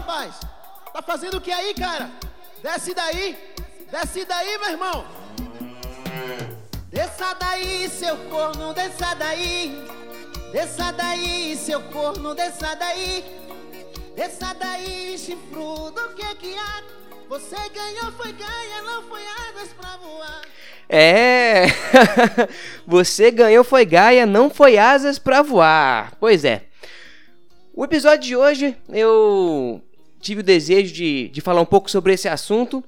rapaz? Tá fazendo o que aí, cara? Desce daí. Desce daí, meu irmão. Desça daí, seu corno, desça daí. Desça daí, seu corno, desça daí. Desça daí, chifrudo, o que que há? Você ganhou, foi ganha, não foi asas pra voar. É, você ganhou foi Gaia, não foi asas pra voar. Pois é. O episódio de hoje eu tive o desejo de, de falar um pouco sobre esse assunto,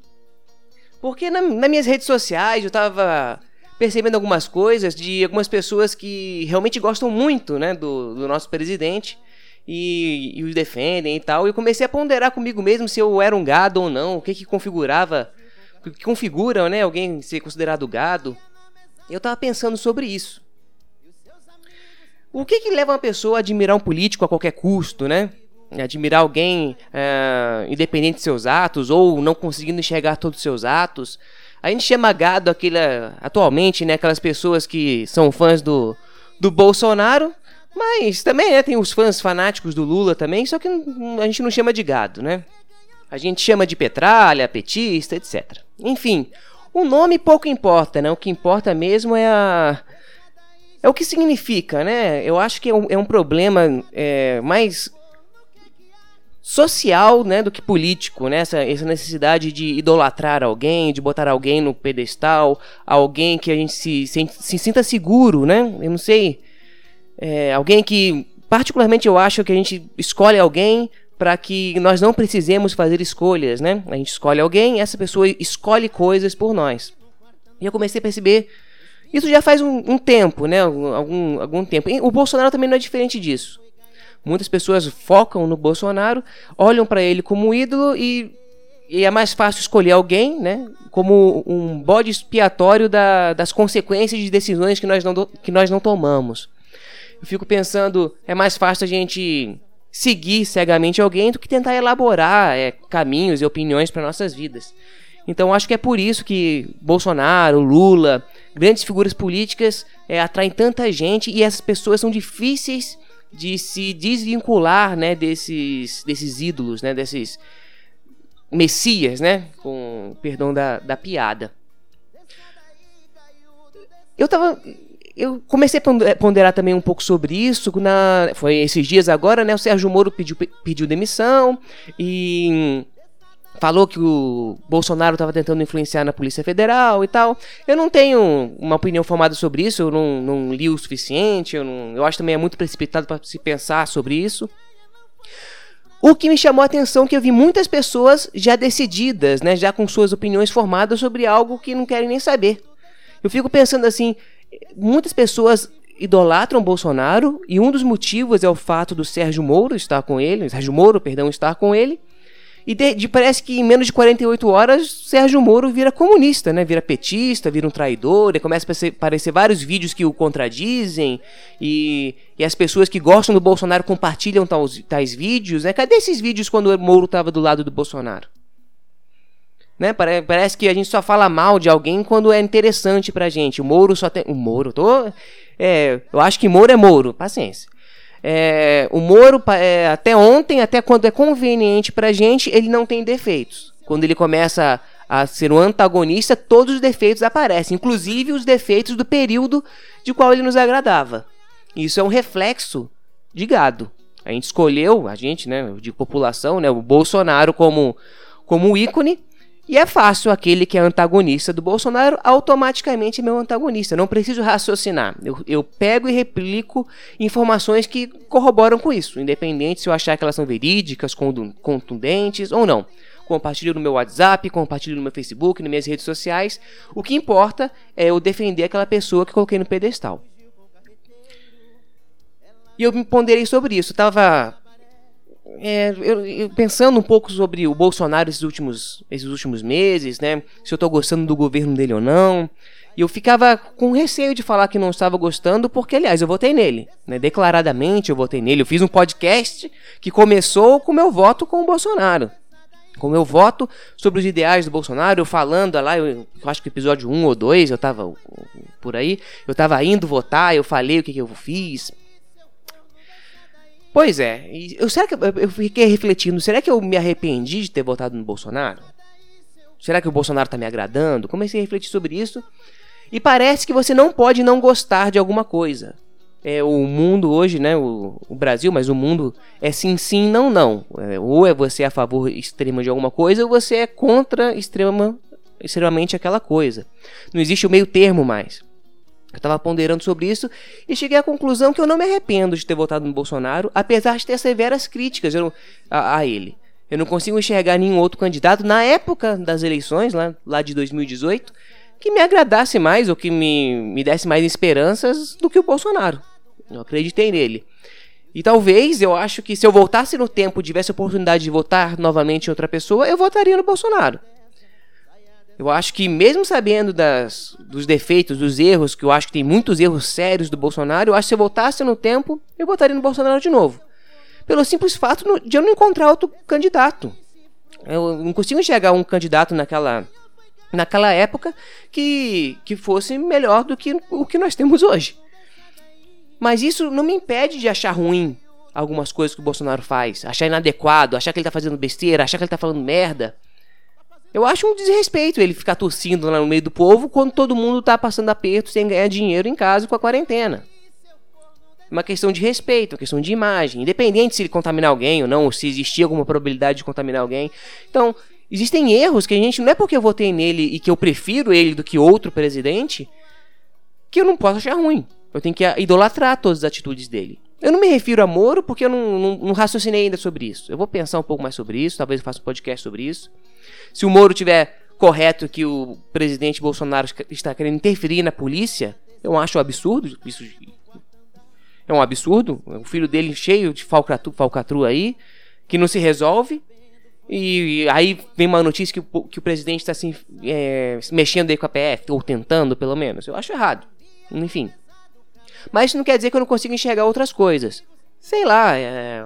porque na, nas minhas redes sociais eu tava percebendo algumas coisas de algumas pessoas que realmente gostam muito né, do, do nosso presidente e, e defendem e tal. E eu comecei a ponderar comigo mesmo se eu era um gado ou não, o que que configurava, o que configura né, alguém ser considerado gado. Eu tava pensando sobre isso. O que que leva uma pessoa a admirar um político a qualquer custo, né? Admirar alguém é, independente de seus atos ou não conseguindo enxergar todos os seus atos. A gente chama gado aquele, atualmente, né, aquelas pessoas que são fãs do, do Bolsonaro, mas também né, tem os fãs fanáticos do Lula também, só que a gente não chama de gado, né? A gente chama de petralha, petista, etc. Enfim, o nome pouco importa, né? O que importa mesmo é a. É o que significa, né? Eu acho que é um, é um problema é, mais social, né, do que político, né? Essa, essa necessidade de idolatrar alguém, de botar alguém no pedestal, alguém que a gente se, se, se sinta seguro, né? Eu não sei, é, alguém que, particularmente, eu acho que a gente escolhe alguém para que nós não precisemos fazer escolhas, né? A gente escolhe alguém, essa pessoa escolhe coisas por nós. E eu comecei a perceber isso já faz um, um tempo, né? Algum, algum tempo. E o Bolsonaro também não é diferente disso. Muitas pessoas focam no Bolsonaro, olham para ele como ídolo e, e, é mais fácil escolher alguém, né, como um bode expiatório da, das consequências de decisões que nós, não, que nós não tomamos. Eu fico pensando, é mais fácil a gente seguir cegamente alguém do que tentar elaborar é, caminhos e opiniões para nossas vidas. Então acho que é por isso que Bolsonaro, Lula, grandes figuras políticas é, atraem tanta gente e essas pessoas são difíceis de se desvincular, né, desses, desses ídolos, né, desses messias, né, com perdão da, da piada. Eu tava eu comecei a ponderar também um pouco sobre isso. Na, foi esses dias agora, né? O Sérgio Moro pediu, pediu demissão e falou que o Bolsonaro estava tentando influenciar na Polícia Federal e tal. Eu não tenho uma opinião formada sobre isso, eu não, não li o suficiente, eu, não, eu acho também é muito precipitado para se pensar sobre isso. O que me chamou a atenção é que eu vi muitas pessoas já decididas, né, já com suas opiniões formadas sobre algo que não querem nem saber. Eu fico pensando assim, muitas pessoas idolatram Bolsonaro e um dos motivos é o fato do Sérgio Moro estar com ele, Sérgio Moro, perdão, estar com ele. E de, de, parece que em menos de 48 horas, Sérgio Moro vira comunista, né? Vira petista, vira um traidor, e começa a aparecer vários vídeos que o contradizem, e, e as pessoas que gostam do Bolsonaro compartilham tais, tais vídeos, né? Cadê esses vídeos quando o Moro estava do lado do Bolsonaro? Né? Parece que a gente só fala mal de alguém quando é interessante pra gente. O Moro só tem. O Moro, tô. É, eu acho que Moro é Moro, paciência. É, o Moro, é, até ontem, até quando é conveniente pra gente, ele não tem defeitos. Quando ele começa a ser um antagonista, todos os defeitos aparecem, inclusive os defeitos do período de qual ele nos agradava. Isso é um reflexo de gado. A gente escolheu, a gente, né, de população, né, o Bolsonaro como, como ícone, e é fácil, aquele que é antagonista do Bolsonaro automaticamente é meu antagonista. Não preciso raciocinar. Eu, eu pego e replico informações que corroboram com isso, independente se eu achar que elas são verídicas, contundentes ou não. Compartilho no meu WhatsApp, compartilho no meu Facebook, nas minhas redes sociais. O que importa é eu defender aquela pessoa que coloquei no pedestal. E eu me ponderei sobre isso. Eu tava é, eu, eu, pensando um pouco sobre o Bolsonaro esses últimos, esses últimos meses, né? Se eu estou gostando do governo dele ou não. E eu ficava com receio de falar que não estava gostando, porque, aliás, eu votei nele. Né? Declaradamente eu votei nele. Eu fiz um podcast que começou com meu voto com o Bolsonaro. Com meu voto sobre os ideais do Bolsonaro, eu falando lá, eu, eu acho que episódio 1 ou 2, eu estava por aí, eu estava indo votar, eu falei o que, que eu fiz. Pois é. Eu, será que eu fiquei refletindo, será que eu me arrependi de ter votado no Bolsonaro? Será que o Bolsonaro está me agradando? Comecei a refletir sobre isso. E parece que você não pode não gostar de alguma coisa. É, o mundo hoje, né, o, o Brasil, mas o mundo é sim, sim, não, não. É, ou é você a favor extrema de alguma coisa, ou você é contra extrema, extremamente aquela coisa. Não existe o meio termo mais. Eu estava ponderando sobre isso e cheguei à conclusão que eu não me arrependo de ter votado no Bolsonaro, apesar de ter severas críticas a, a, ele. Eu não consigo enxergar nenhum outro candidato na época das eleições, lá, lá de 2018, que me agradasse mais ou que me, me desse mais esperanças do que o Bolsonaro. Eu acreditei nele. E talvez eu acho que se eu voltasse no tempo e tivesse a oportunidade de votar novamente em outra pessoa, eu votaria no Bolsonaro. Eu acho que, mesmo sabendo das, dos defeitos, dos erros, que eu acho que tem muitos erros sérios do Bolsonaro, eu acho que se eu voltasse no tempo, eu votaria no Bolsonaro de novo. Pelo simples fato de eu não encontrar outro candidato. Eu não consigo enxergar um candidato naquela, naquela época que, que fosse melhor do que o que nós temos hoje. Mas isso não me impede de achar ruim algumas coisas que o Bolsonaro faz, achar inadequado, achar que ele tá fazendo besteira, achar que ele tá falando merda. Eu acho um desrespeito ele ficar tossindo lá no meio do povo quando todo mundo tá passando aperto sem ganhar dinheiro em casa com a quarentena. Uma questão de respeito, uma questão de imagem, independente se ele contaminar alguém ou não, ou se existia alguma probabilidade de contaminar alguém. Então, existem erros que a gente não é porque eu votei nele e que eu prefiro ele do que outro presidente que eu não posso achar ruim. Eu tenho que idolatrar todas as atitudes dele. Eu não me refiro a Moro porque eu não, não, não raciocinei ainda sobre isso. Eu vou pensar um pouco mais sobre isso, talvez eu faça um podcast sobre isso. Se o Moro tiver correto que o presidente Bolsonaro está querendo interferir na polícia, eu acho um absurdo. Isso é um absurdo. O filho dele cheio de falcatru, falcatru aí, que não se resolve. E aí vem uma notícia que o, que o presidente está assim, é, mexendo aí com a PF, ou tentando pelo menos. Eu acho errado. Enfim. Mas isso não quer dizer que eu não consiga enxergar outras coisas. Sei lá, é,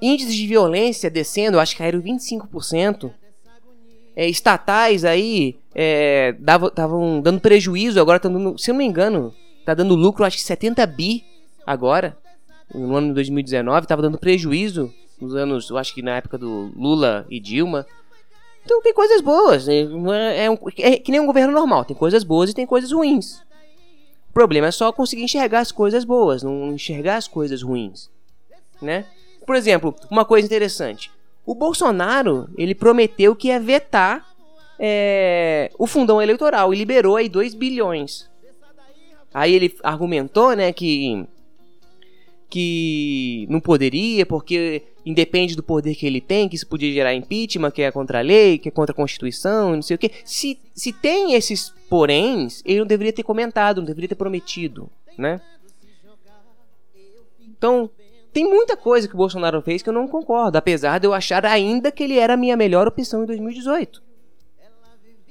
Índices de violência descendo, acho que caíram 25%. É, estatais aí estavam é, dando prejuízo, agora estão dando, se eu não me engano, tá dando lucro, acho que 70 bi agora, no ano de 2019, estava dando prejuízo nos anos, eu acho que na época do Lula e Dilma. Então tem coisas boas, né? é, é, um, é que nem um governo normal, tem coisas boas e tem coisas ruins. O problema é só conseguir enxergar as coisas boas, não enxergar as coisas ruins, né? Por exemplo, uma coisa interessante. O Bolsonaro, ele prometeu que ia vetar é, o fundão eleitoral e liberou aí 2 bilhões. Aí ele argumentou, né, que que não poderia porque independe do poder que ele tem, que isso podia gerar impeachment, que é contra a lei, que é contra a Constituição, não sei o que. Se, se tem esses poréns, ele não deveria ter comentado, não deveria ter prometido, né? Então, tem muita coisa que o Bolsonaro fez que eu não concordo, apesar de eu achar ainda que ele era a minha melhor opção em 2018.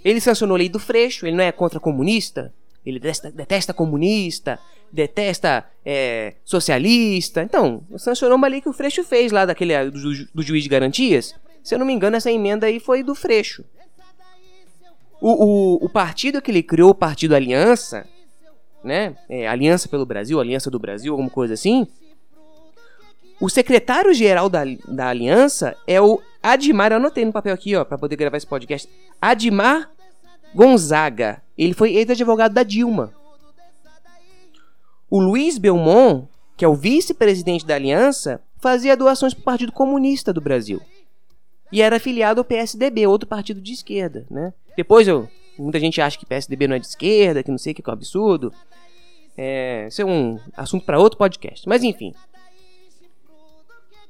Ele sancionou a lei do Freixo, ele não é contra comunista, ele detesta, detesta comunista, detesta é, socialista. Então, sancionou uma lei que o Freixo fez lá daquele do, do, juiz de garantias. Se eu não me engano, essa emenda aí foi do Freixo. O, o, o partido que ele criou, o Partido Aliança, né? É, Aliança pelo Brasil, Aliança do Brasil, alguma coisa assim o secretário-geral da, da aliança é o Admar, eu anotei no papel aqui, ó, para poder gravar esse podcast. Admar Gonzaga. Ele foi ex-advogado da Dilma. O Luiz Belmont, que é o vice-presidente da aliança, fazia doações para o Partido Comunista do Brasil. E era afiliado ao PSDB, outro partido de esquerda, né? Depois eu, muita gente acha que PSDB não é de esquerda, que não sei o que, que é um absurdo. É, isso é um assunto para outro podcast. Mas enfim,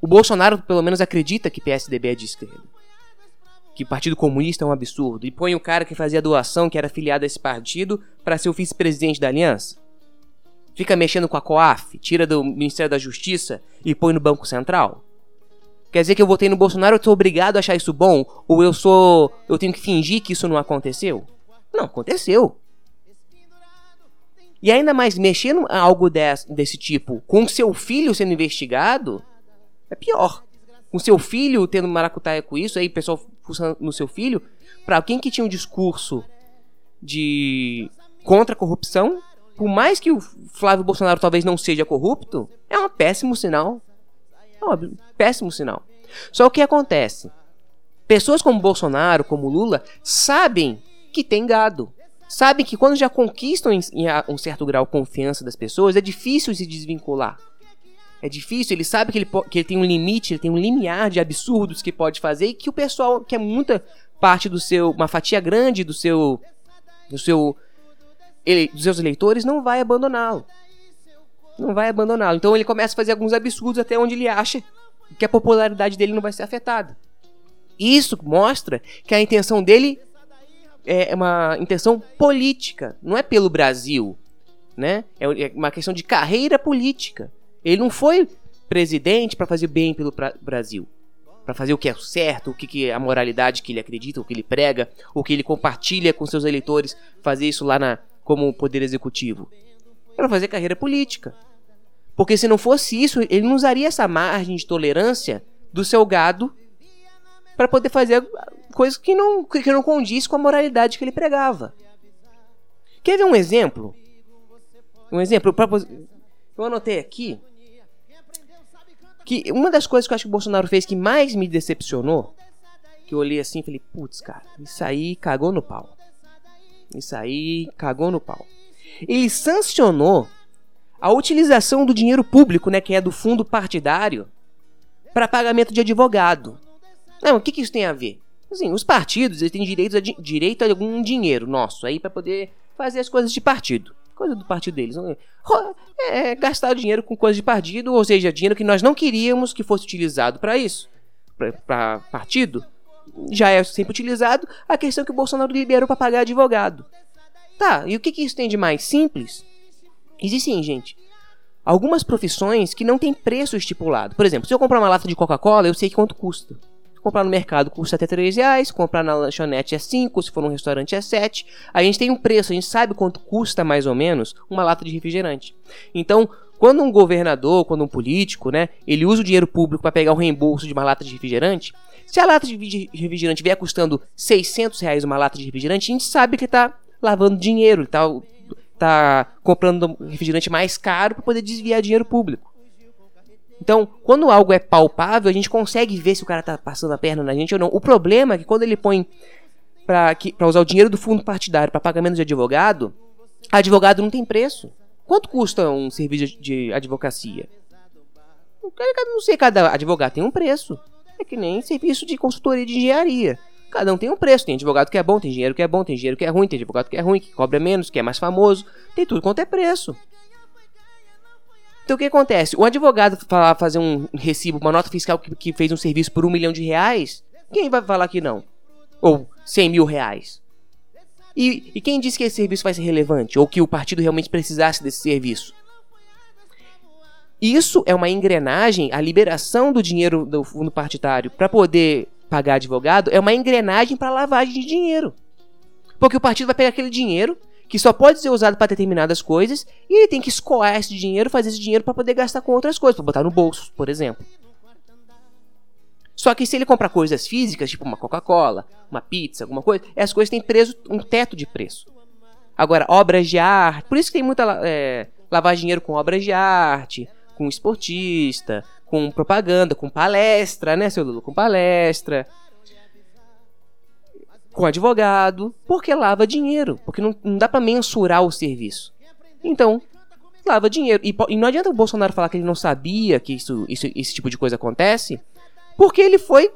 o Bolsonaro, pelo menos, acredita que PSDB é de esquerda. Que Partido Comunista é um absurdo. E põe o cara que fazia doação, que era afiliado a esse partido, para ser o vice-presidente da aliança. Fica mexendo com a COAF, tira do Ministério da Justiça e põe no Banco Central. Quer dizer que eu votei no Bolsonaro, eu sou obrigado a achar isso bom? Ou eu sou. Eu tenho que fingir que isso não aconteceu? Não, aconteceu. E ainda mais, mexendo algo desse, desse tipo com seu filho sendo investigado, é pior. Com seu filho tendo maracutaia com isso, aí o pessoal fuçando no seu filho, para alguém que tinha um discurso de contra a corrupção, por mais que o Flávio Bolsonaro talvez não seja corrupto, é um péssimo sinal. É um péssimo sinal. Só o que acontece? Pessoas como Bolsonaro, como Lula, sabem que tem gado. Sabem que quando já conquistam em um certo grau confiança das pessoas, é difícil se desvincular. É difícil, ele sabe que ele, que ele tem um limite, ele tem um limiar de absurdos que pode fazer e que o pessoal, que é muita parte do seu, uma fatia grande do seu, do seu, ele, dos seus eleitores, não vai abandoná-lo. Não vai abandoná-lo. Então ele começa a fazer alguns absurdos até onde ele acha que a popularidade dele não vai ser afetada. Isso mostra que a intenção dele é uma intenção política, não é pelo Brasil, né? É, é uma questão de carreira política. Ele não foi presidente para fazer bem pelo Brasil, para fazer o que é certo, o que, que é a moralidade que ele acredita, o que ele prega, o que ele compartilha com seus eleitores, fazer isso lá na como poder executivo. Para fazer carreira política. Porque se não fosse isso, ele não usaria essa margem de tolerância do seu gado para poder fazer coisas que não, que não condiz com a moralidade que ele pregava. Quer ver um exemplo? Um exemplo, eu anotei aqui que uma das coisas que eu acho que o Bolsonaro fez que mais me decepcionou, que eu olhei assim e falei, putz, cara, isso aí cagou no pau. Isso aí cagou no pau. Ele sancionou a utilização do dinheiro público, né, que é do fundo partidário, para pagamento de advogado. Não, o que, que isso tem a ver? Assim, os partidos eles têm direito a, direito a algum dinheiro nosso aí para poder fazer as coisas de partido. Coisa do partido deles. É, é, gastar dinheiro com coisas de partido, ou seja, dinheiro que nós não queríamos que fosse utilizado para isso, para partido, já é sempre utilizado. A questão é que o Bolsonaro liberou para pagar advogado. Tá, e o que, que isso tem de mais simples? Existem, gente, algumas profissões que não tem preço estipulado. Por exemplo, se eu comprar uma lata de Coca-Cola, eu sei quanto custa. Comprar no mercado custa até 3 reais, comprar na lanchonete é 5, se for num restaurante é 7. A gente tem um preço, a gente sabe quanto custa mais ou menos uma lata de refrigerante. Então, quando um governador, quando um político, né, ele usa o dinheiro público para pegar o reembolso de uma lata de refrigerante, se a lata de refrigerante vier custando 600 reais uma lata de refrigerante, a gente sabe que está lavando dinheiro, está tá comprando refrigerante mais caro para poder desviar dinheiro público. Então, quando algo é palpável, a gente consegue ver se o cara tá passando a perna na gente ou não. O problema é que quando ele põe para usar o dinheiro do fundo partidário para pagamento de advogado, advogado não tem preço. Quanto custa um serviço de advocacia? Não sei, cada advogado tem um preço. É que nem serviço de consultoria de engenharia. Cada um tem um preço. Tem advogado que é bom, tem engenheiro que é bom, tem engenheiro que é ruim, tem advogado que é ruim, que cobra menos, que é mais famoso. Tem tudo quanto é preço. Então o que acontece? O advogado falar fazer um recibo, uma nota fiscal que, que fez um serviço por um milhão de reais, quem vai falar que não? Ou cem mil reais? E, e quem disse que esse serviço vai ser relevante? Ou que o partido realmente precisasse desse serviço? Isso é uma engrenagem, a liberação do dinheiro do fundo partidário para poder pagar advogado é uma engrenagem para lavagem de dinheiro. Porque o partido vai pegar aquele dinheiro, que só pode ser usado para determinadas coisas, e ele tem que escoar esse dinheiro, fazer esse dinheiro para poder gastar com outras coisas, para botar no bolso, por exemplo. Só que se ele comprar coisas físicas, tipo uma Coca-Cola, uma pizza, alguma coisa, essas coisas têm preso um teto de preço. Agora, obras de arte, por isso que tem muita é, lavar dinheiro com obras de arte, com esportista, com propaganda, com palestra, né, seu Lulu? Com palestra com advogado, porque lava dinheiro, porque não, não dá para mensurar o serviço. Então, lava dinheiro. E, e, não adianta o Bolsonaro falar que ele não sabia que isso, isso, esse tipo de coisa acontece, porque ele foi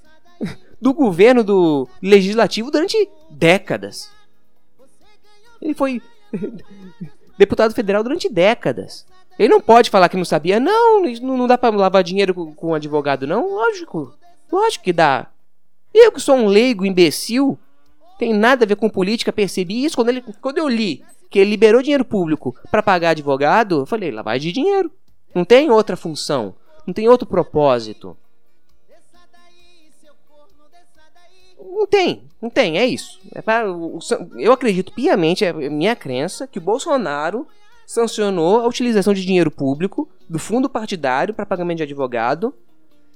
do governo do legislativo durante décadas. Ele foi deputado federal durante décadas. Ele não pode falar que não sabia. Não, não dá para lavar dinheiro com, com advogado, não. Lógico. Lógico que dá. Eu que sou um leigo imbecil, tem nada a ver com política, percebi isso quando, ele, quando eu li que ele liberou dinheiro público para pagar advogado, eu falei, lavagem de dinheiro. Não tem outra função, não tem outro propósito. Não tem, não tem, é isso. É pra, eu acredito piamente, é minha crença, que o Bolsonaro sancionou a utilização de dinheiro público do fundo partidário para pagamento de advogado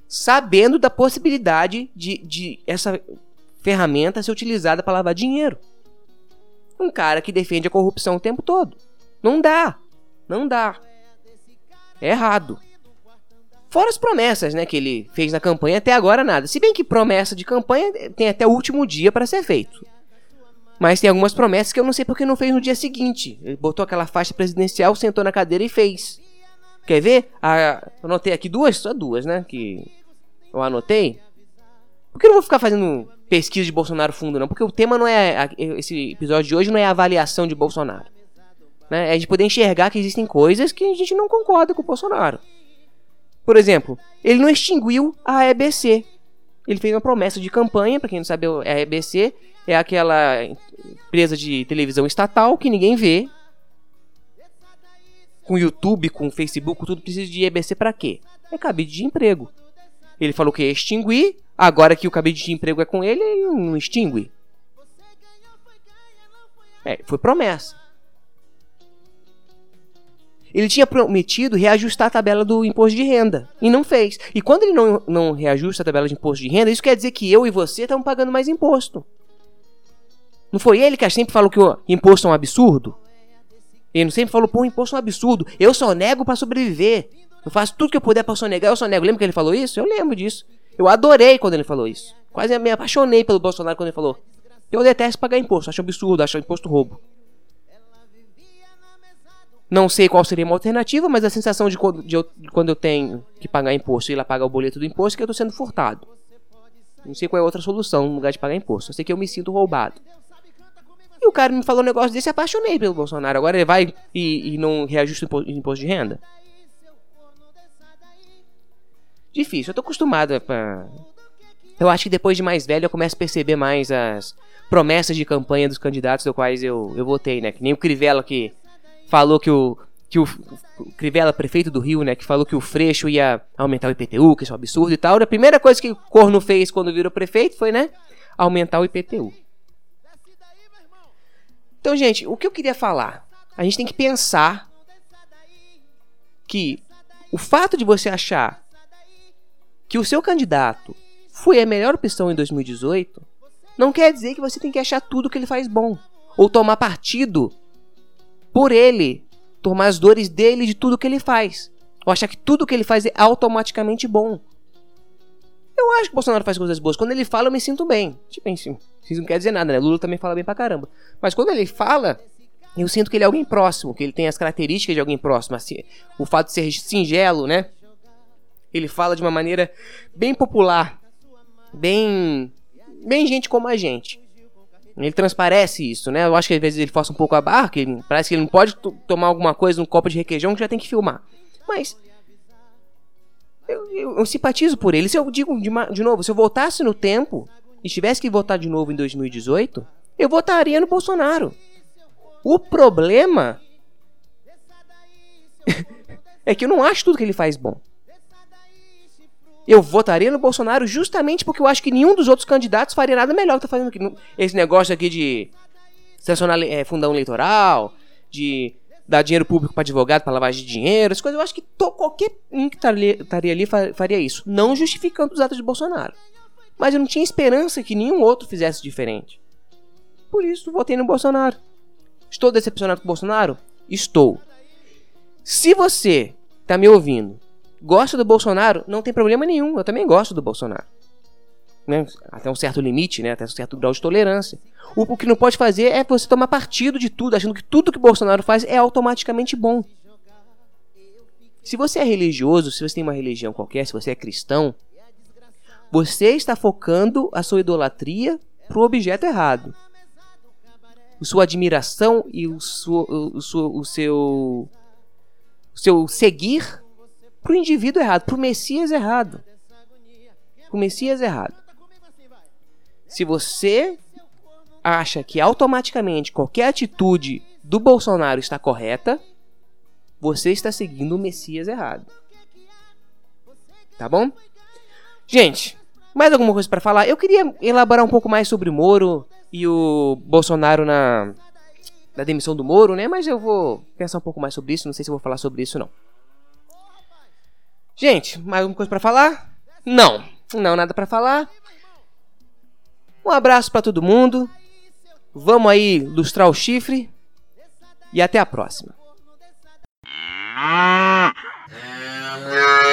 sabendo da possibilidade de, de essa ferramenta ser utilizada para lavar dinheiro. Um cara que defende a corrupção o tempo todo. Não dá. Não dá. É errado. Fora as promessas, né, que ele fez na campanha, até agora nada. Se bem que promessa de campanha tem até o último dia para ser feito. Mas tem algumas promessas que eu não sei porque não fez no dia seguinte. Ele botou aquela faixa presidencial, sentou na cadeira e fez. Quer ver? Ah, anotei aqui duas, só duas, né, que eu anotei. Porque eu não vou ficar fazendo pesquisa de Bolsonaro fundo, não. Porque o tema não é. Esse episódio de hoje não é a avaliação de Bolsonaro. Né? É de poder enxergar que existem coisas que a gente não concorda com o Bolsonaro. Por exemplo, ele não extinguiu a EBC. Ele fez uma promessa de campanha, para quem não sabe, a EBC é aquela empresa de televisão estatal que ninguém vê. Com YouTube, com Facebook, tudo precisa de EBC para quê? É cabide de emprego. Ele falou que ia extinguir, agora que o cabide de emprego é com ele, ele não extingue. É, foi promessa. Ele tinha prometido reajustar a tabela do imposto de renda e não fez. E quando ele não, não reajusta a tabela de imposto de renda, isso quer dizer que eu e você estamos pagando mais imposto. Não foi ele que sempre falou que o imposto é um absurdo? Ele sempre falou, pô, o imposto é um absurdo. Eu só nego para sobreviver. Eu faço tudo que eu puder pra sonegar, eu sonego. Lembra que ele falou isso? Eu lembro disso. Eu adorei quando ele falou isso. Quase me apaixonei pelo Bolsonaro quando ele falou. Eu detesto pagar imposto, acho absurdo, acho imposto roubo. Não sei qual seria uma alternativa, mas a sensação de quando, de eu, de quando eu tenho que pagar imposto e ir lá pagar o boleto do imposto é que eu estou sendo furtado. Não sei qual é outra solução no lugar de pagar imposto. Eu sei que eu me sinto roubado. E o cara me falou um negócio desse e apaixonei pelo Bolsonaro. Agora ele vai e, e não reajusta o imposto de renda? Difícil, eu tô acostumado pra... Eu acho que depois de mais velho eu começo a perceber mais as promessas de campanha dos candidatos dos quais eu, eu votei, né? Que nem o Crivella que falou que o, que o, o Crivella, prefeito do Rio, né, que falou que o Freixo ia aumentar o IPTU, que isso é um absurdo e tal. A primeira coisa que o Corno fez quando virou prefeito foi, né, aumentar o IPTU. Então, gente, o que eu queria falar? A gente tem que pensar que o fato de você achar que o seu candidato foi a melhor opção em 2018 não quer dizer que você tem que achar tudo que ele faz bom ou tomar partido por ele, tomar as dores dele de tudo que ele faz. Ou achar que tudo que ele faz é automaticamente bom. Eu acho que o Bolsonaro faz coisas boas. Quando ele fala, eu me sinto bem. Tipo, assim, isso não quer dizer nada, né? Lula também fala bem pra caramba. Mas quando ele fala, eu sinto que ele é alguém próximo, que ele tem as características de alguém próximo. Assim, o fato de ser singelo, né? Ele fala de uma maneira bem popular, bem, bem gente como a gente. Ele transparece isso, né? Eu acho que às vezes ele força um pouco a barra, que parece que ele não pode tomar alguma coisa num copo de requeijão que já tem que filmar. Mas eu, eu, eu simpatizo por ele. Se eu digo de, de, novo, se eu voltasse no tempo e tivesse que votar de novo em 2018, eu votaria no Bolsonaro. O problema é que eu não acho tudo que ele faz bom. Eu votaria no Bolsonaro justamente porque eu acho que nenhum dos outros candidatos faria nada melhor que tá fazendo aqui. Esse negócio aqui de sancionar é, fundão eleitoral, de dar dinheiro público para advogado para lavagem de dinheiro, essas coisas. Eu acho que qualquer um que estaria ali faria isso. Não justificando os atos de Bolsonaro. Mas eu não tinha esperança que nenhum outro fizesse diferente. Por isso, votei no Bolsonaro. Estou decepcionado com o Bolsonaro? Estou. Se você tá me ouvindo gosta do Bolsonaro, não tem problema nenhum. Eu também gosto do Bolsonaro. Né? Até um certo limite, né? até um certo grau de tolerância. O, o que não pode fazer é você tomar partido de tudo, achando que tudo que Bolsonaro faz é automaticamente bom. Se você é religioso, se você tem uma religião qualquer, se você é cristão, você está focando a sua idolatria para o objeto errado. Sua admiração e o, o, o, o seu, o seu seguir pro indivíduo errado, pro Messias errado. Pro Messias errado. Se você acha que automaticamente qualquer atitude do Bolsonaro está correta, você está seguindo o Messias errado. Tá bom? Gente, mais alguma coisa para falar? Eu queria elaborar um pouco mais sobre o Moro e o Bolsonaro na, na demissão do Moro, né? Mas eu vou pensar um pouco mais sobre isso. Não sei se vou falar sobre isso não. Gente, mais alguma coisa para falar? Não, não nada para falar. Um abraço para todo mundo. Vamos aí lustrar o chifre e até a próxima.